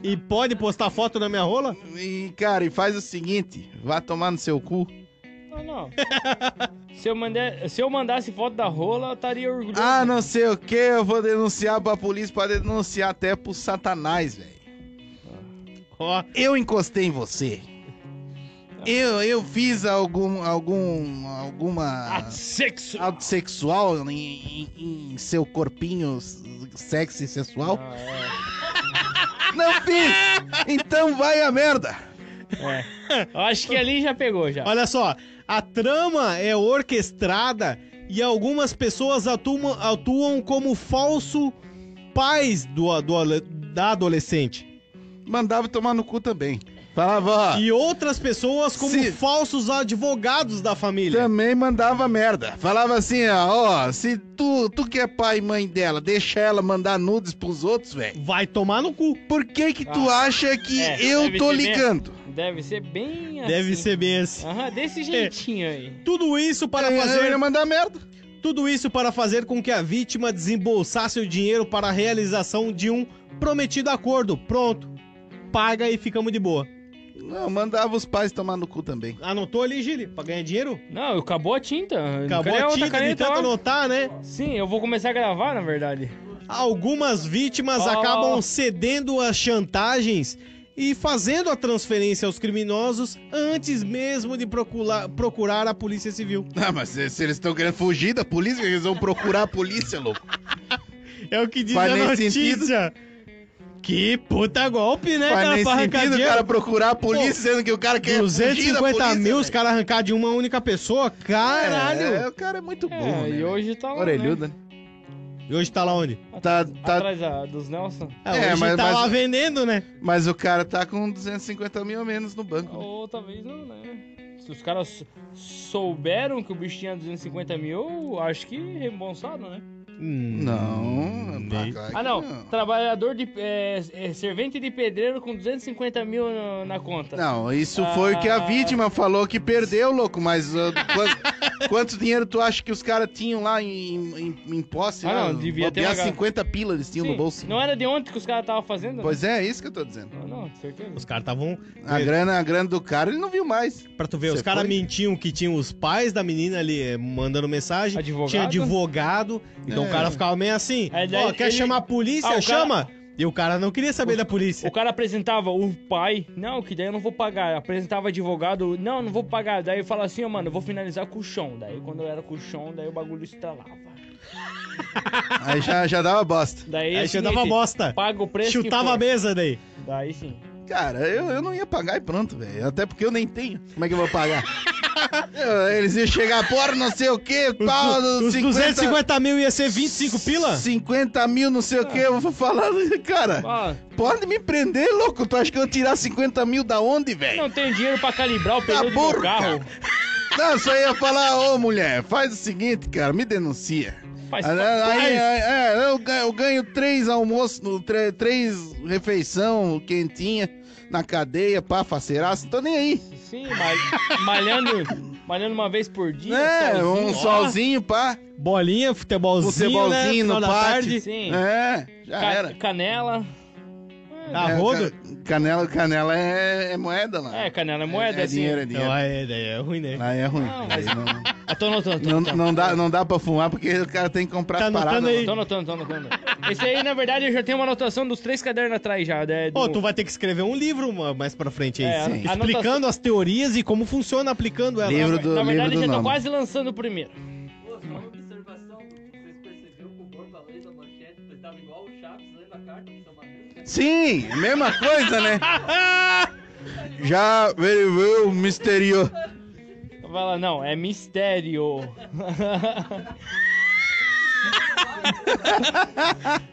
E pode postar foto na minha rola? E, cara, e faz o seguinte: vá tomar no seu cu. Não, não. se, eu mandar, se eu mandasse foto da rola, eu estaria orgulhoso. Ah, não sei o que, eu vou denunciar pra polícia, pode denunciar até pro satanás, velho. Ó, Eu encostei em você. Eu, eu fiz algum, algum, alguma sexo! ato sexual em, em- em seu corpinho sexy sensual? Ah, é. Não fiz! Então vai a merda! É. Eu acho que ali já pegou já. Olha só, a trama é orquestrada e algumas pessoas atuam, atuam como falso pais do, do- da adolescente. Mandava tomar no cu também. Falava, ó, E outras pessoas como Se- falsos advogados da família. também mandava merda. Falava assim, ó, ó, se tu, tu que é pai e mãe dela, deixa ela mandar nudes pros outros, velho. Vai tomar no cu. Por que que tu Ah, acha que é, eu tô ligando? Deve ser bem assim. Deve ser bem assim. Aham, desse jeitinho aí. Tudo isso para Eu- Eu fazer ia mandar merda. Tudo isso para fazer com que a vítima desembolsasse o dinheiro para a realização de um prometido acordo. Pronto. Paga e ficamos de boa. Não, mandava os pais tomar no cu também. Anotou ali, Gili? Pra ganhar dinheiro? Não, acabou a tinta. Acabou a tinta de tanto anotar, né? Sim, eu vou começar a gravar, na verdade. Algumas vítimas Ó. acabam cedendo às chantagens e fazendo a transferência aos criminosos antes mesmo de procurar, procurar a Polícia Civil. Ah, mas se, se eles estão querendo fugir da polícia, eles vão procurar a polícia, louco. É o que diz Faz a nem notícia. Que puta golpe, né, Faz cara? nem Pra arrancar sentido o cara procurar a polícia, sendo que o cara quer fugir da 250 polícia, mil, os velho. caras arrancar de uma única pessoa? Caralho! É, o cara é muito burro, É, né? e hoje tá lá, Orelhuda. né? E hoje tá lá onde? Tá, tá, Atrás da- dos Nelson. É, É, hoje mas- tá mas- lá vendendo, né? mas o cara tá com 250 mil a menos no banco. né? Ou talvez não, né? Se os caras sou- souberam que o bicho tinha 250 mil, acho que reembolsaram, né? Hum, Não, nem- pagar Ah, não. não. Trabalhador de. É, é, servente de pedreiro com 250 mil na, na conta. Não, isso foi o que a Ah. vítima falou que perdeu, louco, mas uh, quanto, dinheiro tu acha que os caras tinham lá em, em, em posse? Ah, lá? não, devia ter uma- 50 pila eles tinham Sim, no bolso. Não era de ontem que os caras estavam fazendo? Pois é, é isso que eu tô dizendo. Não, não, certeza. Os caras estavam. A grana, a grana do cara ele não viu mais. Pra tu ver, Você os caras mentiam que tinham os pais da menina ali eh, mandando mensagem. Advogado? Tinha advogado. Então É. o cara ficava meio assim: daí Ó, quer ele- chamar a polícia? Ah, o cara- Chama! E o cara não queria saber da polícia. O cara apresentava o pai, não, que daí eu não vou pagar. Apresentava advogado, não, não vou pagar. Daí fala assim, ó, mano, eu vou finalizar com o chão. Daí quando eu era com o chão, daí o bagulho estralava. Aí já, já dava bosta. Daí, Aí o já dava bosta. Paga o preço Chutava a mesa daí. Daí sim. Cara, eu, eu não ia pagar e pronto, velho. Até porque eu nem tenho. Como é que eu vou pagar? Eles iam chegar, porra, não sei o que, Os, pau, os 50, 250 mil ia ser 25 pila? 50 mil, não sei o que, eu vou falar, cara, Ah, pode me prender, louco, tu acha que eu vou tirar 50 mil da onde, velho? não tenho dinheiro pra calibrar o Tá pneu do burro, carro. cara. Não, só ia falar, ô mulher, faz o seguinte, cara, me denuncia. Faz, Aí, faz. aí, aí, é, eu, ganho, eu ganho três almoços, no- tre- três refeição quentinha na cadeia, pá, faceiraço, não tô nem aí. Sim, mal- malhando, malhando uma vez por dia. É, um ó. solzinho, pá, Bolinha, futebolzinho, futebolzinho né? no pátio. tarde. Sim. É, já Ca- era. Canela. Ah, É, rodo? ca- Canela, canela é, é moeda lá. É, canela é moeda, é, assim. dinheiro, é dinheiro. Não, é, daí é ruim, né? Aí é ruim. Não, mas- Aí não, Ah, tô anotando, tô não, não dá, não dá pra fumar porque o cara tem que comprar Tá as paradas. aí? lá. Tô anotando, tô anotando. Esse aí, na verdade, eu já tenho uma anotação dos três cadernos atrás já. né, do- Pô, tu vai ter que escrever um livro ma- mais pra frente aí. É, sim. Explicando as teorias e como funciona aplicando elas. Livro do- Na verdade, livro do já tô nome. quase lançando o primeiro. Pô, só uma observação, vocês perceberam que o Borba da manchete estava igual o Chaves lendo a carta São Mateus? Sim, mesma coisa, né? Já veio o misterio. Vai lá, não, é mistério.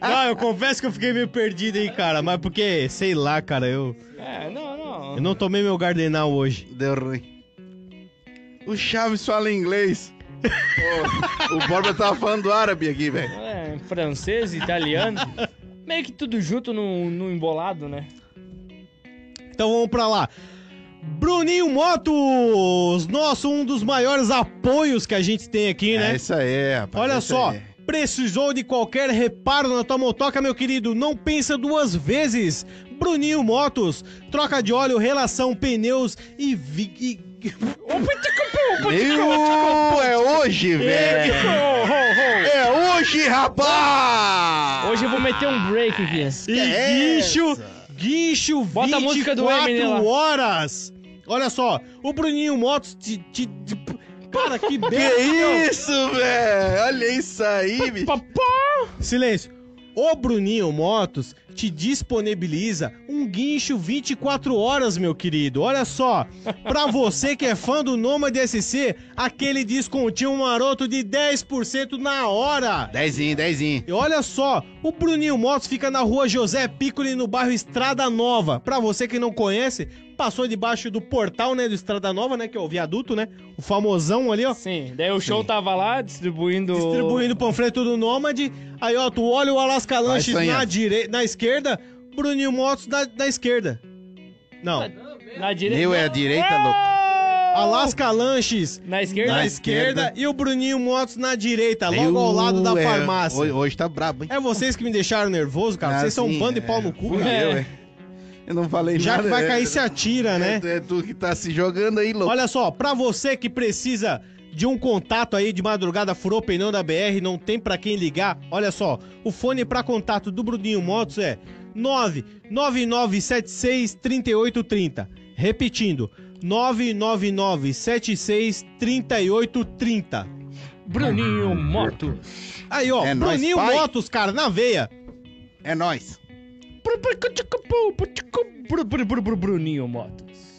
Não, eu confesso que eu fiquei meio perdido aí, cara. Mas porque, sei lá, cara, eu, é, não, não. eu não tomei meu gardenal hoje. Deu ruim. O Chaves fala inglês. Pô, o Borba tava falando árabe aqui, velho. É, francês, italiano. Meio que tudo junto no, no embolado, né? Então vamos pra lá. Bruninho Motos, nosso um dos maiores apoios que a gente tem aqui, né? É isso aí, rapaz. Olha é só, aí. precisou de qualquer reparo na tua motoca, meu querido? Não pensa duas vezes. Bruninho Motos, troca de óleo, relação, pneus e... E- Meu, é hoje, velho. Ho, ho, ho. É hoje, rapaz! Hoje eu vou meter um break aqui. E é guincho, guincho, Bota a música do 24 Eminem lá. horas. Olha só, o Bruninho Motos te... te- te- Cara, que Que isso, velho? Olha isso aí, bicho. Silêncio. O Bruninho Motos te disponibiliza um guincho 24 horas, meu querido. Olha só, pra você que é fã do Nomad SC, aquele descontinho maroto de 10% na hora. Dezinho, dezinho. E olha só, o Bruninho Motos fica na rua José Piccoli, no bairro Estrada Nova. Pra você que não conhece, passou debaixo do portal, né, do Estrada Nova, né, que é o viaduto, né, o famosão ali, ó. Sim, daí o show tava lá distribuindo. Distribuindo o panfleto do Nômade. Aí, ó, tu olha o Alaska Lanches na, dire... na esquerda, Bruninho Motos na, na esquerda. Não. Na direita. Meu é a direita, louco. Alaska Lanches Na esquerda? na Na esquerda, esquerda. e o Bruninho Motos na direita, logo ao lado da É, farmácia. Hoje, hoje tá brabo, hein? É vocês que me deixaram nervoso, cara. Ah, vocês são um sim, bando de é. pau no cu, cara. eu, É. é. Eu não falei Já nada. que vai é- cair, se atira, né? É, é tu que tá se jogando aí, louco. Olha só, pra você que precisa de um contato aí de madrugada, furou o pneu da BR, não tem pra quem ligar, olha só, o fone pra contato do Bruninho Motos é 999763830. Repetindo, 999763830. Bruninho Moto. Aí, ó, É nóis, Bruninho pai. Motos, cara, na veia. É nóis. Bruninho Motos.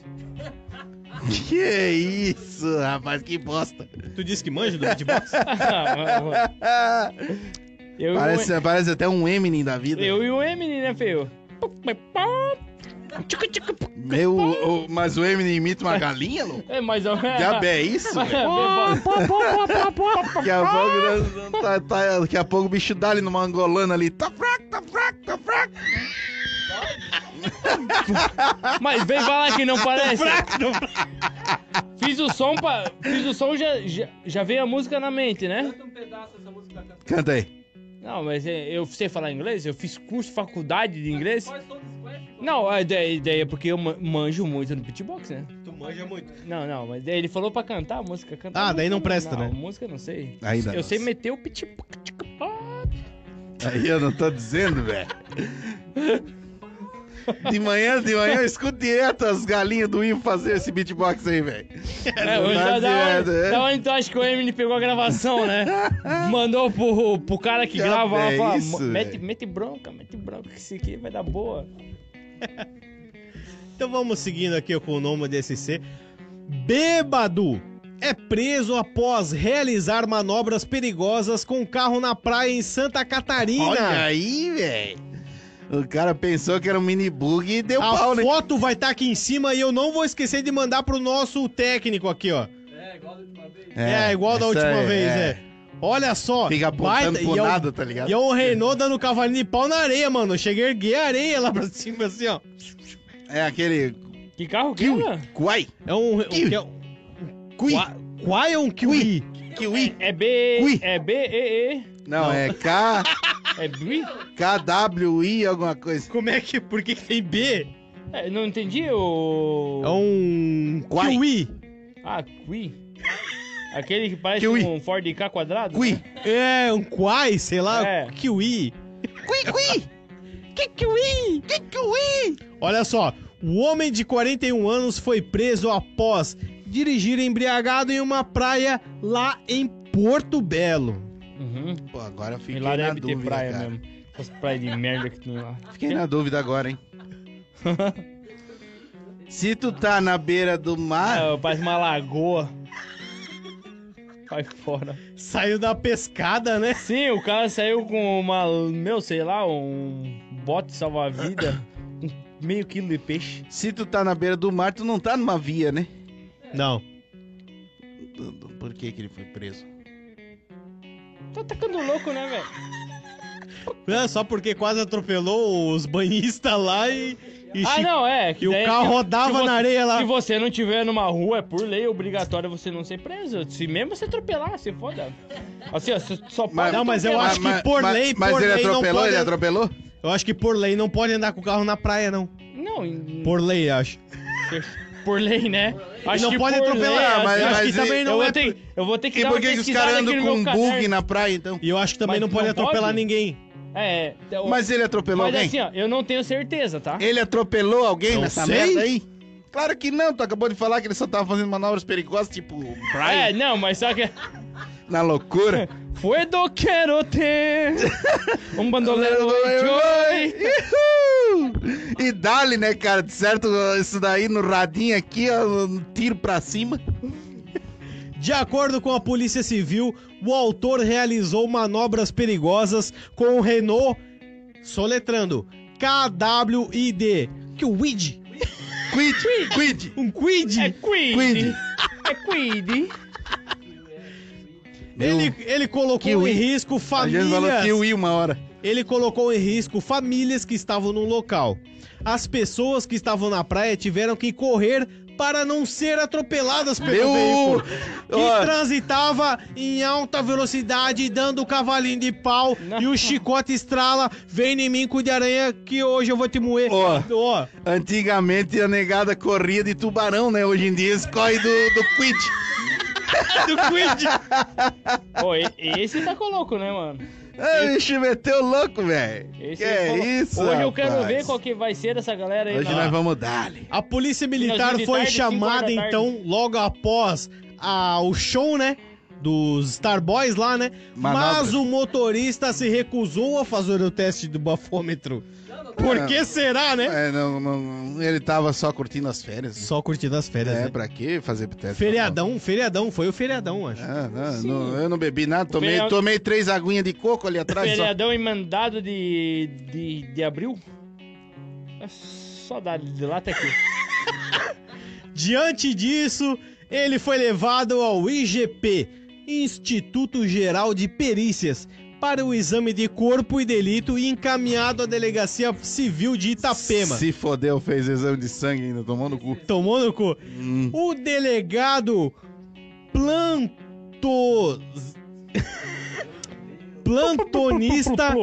Que isso, rapaz, que bosta. Tu disse que manja do beatbox? eu, Parece, parece até um Eminem da vida. eu e o Eminem, né, feio? Meu, o- mas o Eminem imita uma galinha, louco? É mais ou menos. Diabo é isso, É? Daqui a pouco, né, tá, tá- daqui a pouco o bicho dá ali numa angolana ali. Tá fraco, tá fraco, tá fraco. Mas vem falar que não parece. Fiz o som pra. Fiz o som, já, já, já veio a música na mente, né? Canta um pedaço dessa música. Canta aí. Não, mas é, eu sei falar inglês, eu fiz curso, faculdade de inglês. Faz todo esse flash. pô. Não, a ideia, a ideia é porque eu ma- manjo muito no beatbox, né? tu manja muito. Não, não, mas daí ele falou pra cantar a música. Cantar Ah, a daí música não presta, não, né? música eu não sei. Ainda eu não. sei meter o beatbox. Aí eu não tô dizendo, velho. De manhã, de manhã, eu escuto direto as galinhas do Ivo fazer esse beatbox aí, velho. É, Não hoje da, da, direto, é. onde, da onde tu acha que o Eminem pegou a gravação, né? Mandou pro, pro cara que Que grava lá, é fala, isso, mete, velho?" mete bronca, mete bronca, que isso aqui vai dar boa. Então vamos seguindo aqui com o nome desse C. Bêbado é preso após realizar manobras perigosas com carro na praia em Santa Catarina. Olha aí, velho. O cara pensou que era um mini bug e deu A pau, né? foto vai estar aqui em cima e eu não vou esquecer de mandar pro nosso técnico aqui, ó. É, igual da última vez. É, igual da última aí, vez, é. Olha só. Fica apontando baita- por e é nada, tá ligado? E é o Renault dando cavalinho de pau na areia, mano. Eu cheguei a erguer a areia lá pra cima, assim, ó. É aquele Que carro que Kiwi. era? É um... um Kiwi. que é um Kui. Qua- Qual é um kiwi? Kiwi. É B. Cui. É B, E, E. Não, Não. é K, É B? KWI, alguma coisa. Como é que... Por que que tem B? É, não entendi o. É um... Quai. Kiwi. Ah, Qui. Aquele que parece Kiwi. um Ford K quadrado? Kui. né? É, um quai, sei lá. É. Kiwi. Kui, kui. Que kiwi? Que kiwi? Olha só, o homem de 41 anos foi preso após dirigir embriagado em uma praia lá em Porto Belo. Uhum. Pô, agora eu fiquei lá na deve ter dúvida, praia cara. mesmo. Essas praias de merda que tem lá. Fiquei na dúvida agora, hein. Se tu tá na beira do mar, Ah, parece uma lagoa. Vai fora. Saiu da pescada, né? Sim, o cara saiu com uma, meu, sei lá, um bote salva-vida, um meio quilo de peixe. se tu tá na beira do mar, tu não tá numa via, né? Não. Por que que ele foi preso? Tá tacando louco, né, velho? É, só porque quase atropelou os banhistas lá e. E, Ah, não, é. que e o é carro rodava você- na areia lá. Se você não tiver numa rua, é por lei obrigatório você não ser preso. Se mesmo você atropelar, se foda. Assim, ó, você só pode Mas- Não, mas eu acho que por lei- Mas por ele lei não atropelou, pode- ele atropelou? Eu acho que por lei não pode andar com o carro na praia, não. Não, em- Por lei, acho. Por lei, né? Acho não que pode por atropelar, lei, Ah, mas- eu acho mas que também não eu, vou é. ter, eu vou ter que E dar por uma que que os pesquisada caras andam com um bug na praia, então? E eu acho que também Mas não pode não atropelar pode? ninguém. É, eu- Mas ele atropelou mas alguém? assim, ó, eu não tenho certeza, tá? Ele atropelou alguém Não nessa sei. merda aí? Claro que não, tu acabou de falar que ele só tava fazendo manobras perigosas, tipo o Brian, É, não, mas só que na loucura. foi do quero ter um bandoleiro joy. E dali, né, cara? De certo, isso daí no radinho aqui, ó, um tiro pra cima. De acordo com a Polícia Civil, o autor realizou manobras perigosas com o Renault, soletrando KWID. Que o WID? Quid, quid. Um Quid? É Quid. Quid. É Quid. Ele, ele colocou Kiwi. em risco A gente falou famílias. kiwi uma hora. Ele colocou em risco famílias que estavam no local. As pessoas que estavam na praia tiveram que correr para não ser atropeladas pelo Meu... veículo. Que transitava em alta velocidade, dando cavalinho de pau. Não. E o chicote estrala. Vem em mim, cu de aranha, que hoje eu vou te moer. Ó. Antigamente a negada corria de tubarão, né? Hoje em dia eles correm do, do quid. do Quid. Pô, e- esse tá com louco, né, mano? Ah, bicho meteu louco, velho. Esse Que é isso, Hoje eu quero rapaz? ver qual que vai ser dessa galera aí. Hoje na- nós vamos dar-lhe. A polícia militar foi tarde, chamada, então, logo após a, o show, né? dos Starboys lá, né? Mas Manobras. o motorista se recusou a fazer o teste do bafômetro. Por que será, né? É, não, não, ele tava só curtindo as férias. Só curtindo as férias, É, né? pra que fazer teste? Feriadão, feriadão, foi o feriadão, acho. Ah, não, não, eu não bebi nada, tomei, feriado- tomei três aguinhas de coco ali atrás. Só. Feriadão emendado de, de, de abril. É só dar de lá até aqui. Diante disso, ele foi levado ao IGP, Instituto Geral de Perícias, para o exame de corpo e delito e encaminhado à Delegacia Civil de Itapema. Se fodeu, fez exame de sangue ainda, tomou no cu. Tomou no cu. Hum. O delegado Planto... Plantonista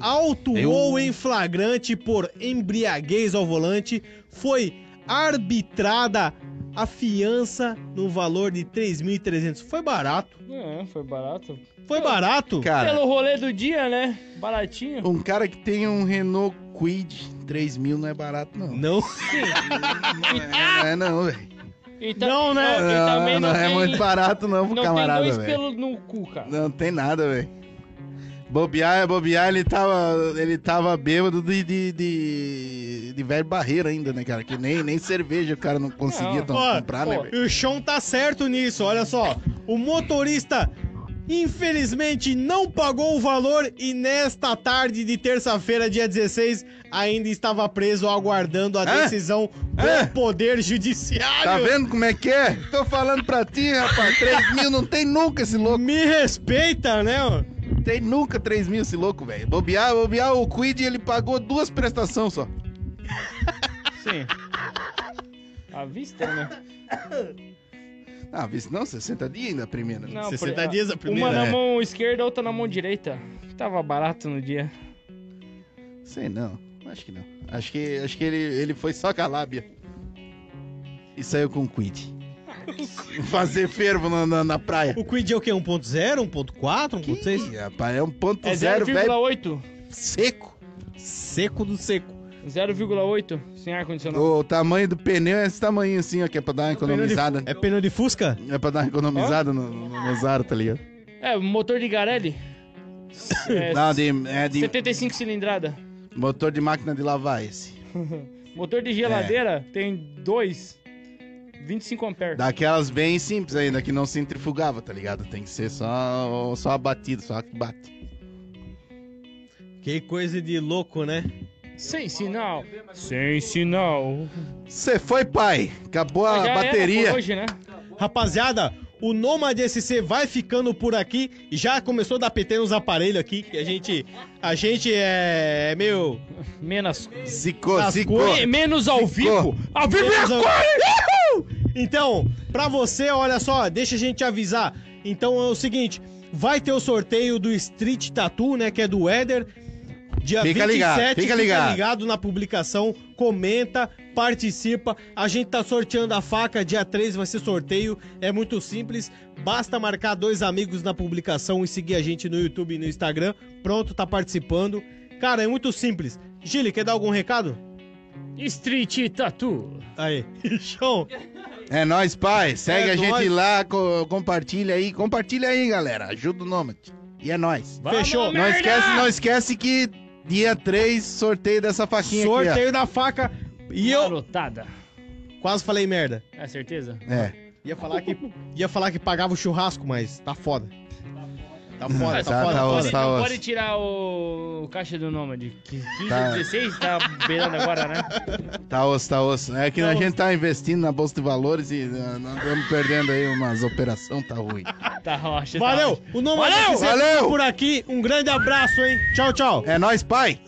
autuou em flagrante por embriaguez ao volante, foi arbitrada a fiança no valor de 3.300. Foi barato. É, foi barato. Foi barato. Cara, Pelo rolê do dia, né? Baratinho. um cara que tem um Renault Quid 3 mil não é barato, não. Não. Não é, não, velho. E ta- Não, né? E Não, também não, é tem, muito barato, não, pro não camarada, tem dois velho. pelos no cu, cara. Não tem nada, velho. Bobear, bobear, ele tava, ele tava bêbado de, de, de, de velho barreiro ainda, né, cara? Que nem, nem cerveja o cara não conseguia Não. tom- Ó, comprar, né, velho? E o Sean tá certo nisso, olha só. O motorista, infelizmente, não pagou o valor e nesta tarde de terça-feira, dia 16, ainda estava preso aguardando a decisão do Hã? Poder Judiciário. Tá vendo como é que é? Tô falando pra ti, rapaz. 3 mil não tem nunca esse louco. Me respeita, né? Tem nunca 3 mil esse louco, velho. Bobear, bobear, o Quid ele pagou duas prestações só. Sim. À vista, né? Ah, vice não, 60 dias ainda a primeira. Não, 60 por- dias a Uma primeira. na é. mão esquerda, outra na mão direita. Tava barato no dia. Sei não, acho que não. Acho que, acho que ele, ele foi só com a lábia. E saiu com o Quid. Fazer fervo na, na, na praia. O Quid é o quê? 1.0, 1.4, 1.6? Ih, rapaz, é um ponto É zero, velho. 0,8. Seco. Seco do seco. 0,8 sem ar-condicionado. O tamanho do pneu é esse tamanho assim, ó, que é pra dar uma economizada. É pneu de Fusca? É pra dar uma economizada no, no, nos aros, tá ligado? É, motor de Garelli. É, Não, de, é de 75 cilindrada. motor de máquina de lavar esse. Motor de geladeira tem dois. 25 amperes. Daquelas bem simples ainda, que não centrifugava, tá ligado? Tem que ser só, só abatido, só que bate. Que coisa de louco, né? Sem sinal. Sem sinal. Você foi, pai! Acabou a Já era bateria. por hoje, né? Rapaziada, o Nomad SC vai ficando por aqui. Já começou a dar PT nos aparelhos aqui, que a gente, a gente é meio... Menos, Zicou, zicou. menos ao vivo. Ao vivo é menos a ao- cor! Então, pra você, olha só, deixa a gente avisar. Então é o seguinte, vai ter o sorteio do Street Tattoo, né, que é do Éder. Dia Fica 27, ligado, fica ligado. ligado na publicação, comenta, participa. A gente tá sorteando a faca, dia 3 vai ser sorteio. É muito simples, basta marcar dois amigos na publicação e seguir a gente no YouTube e no Instagram. Pronto, tá participando. Cara, é muito simples. Gili, quer dar algum recado? Street Tattoo. Aí, show. É nóis, pai. Segue É a gente nóis. lá, co- compartilha aí. Compartilha aí, galera. Ajuda o Nomad. E é nóis. Fechou. Vamos, Não merda! esquece, não esquece que dia 3, sorteio dessa faquinha Sorteio da faca. E eu Garotada. quase falei merda. É certeza? aqui. É. Ia falar que ia falar que pagava o churrasco, mas tá foda. Tá foda, tá, tá, foda. tá, tá osso, foda. tá não pode tirar o, o caixa do Nômade. 15 Tá. 16 tá beirando agora, né? Tá osso, tá osso. É que Tá a osso. gente tá investindo na Bolsa de Valores e uh, nós estamos perdendo aí umas operações, tá ruim. Tá rocha. Valeu! Tá O Valeu, é valeu! por aqui. Um grande abraço, hein? Tchau, tchau. É nóis, pai!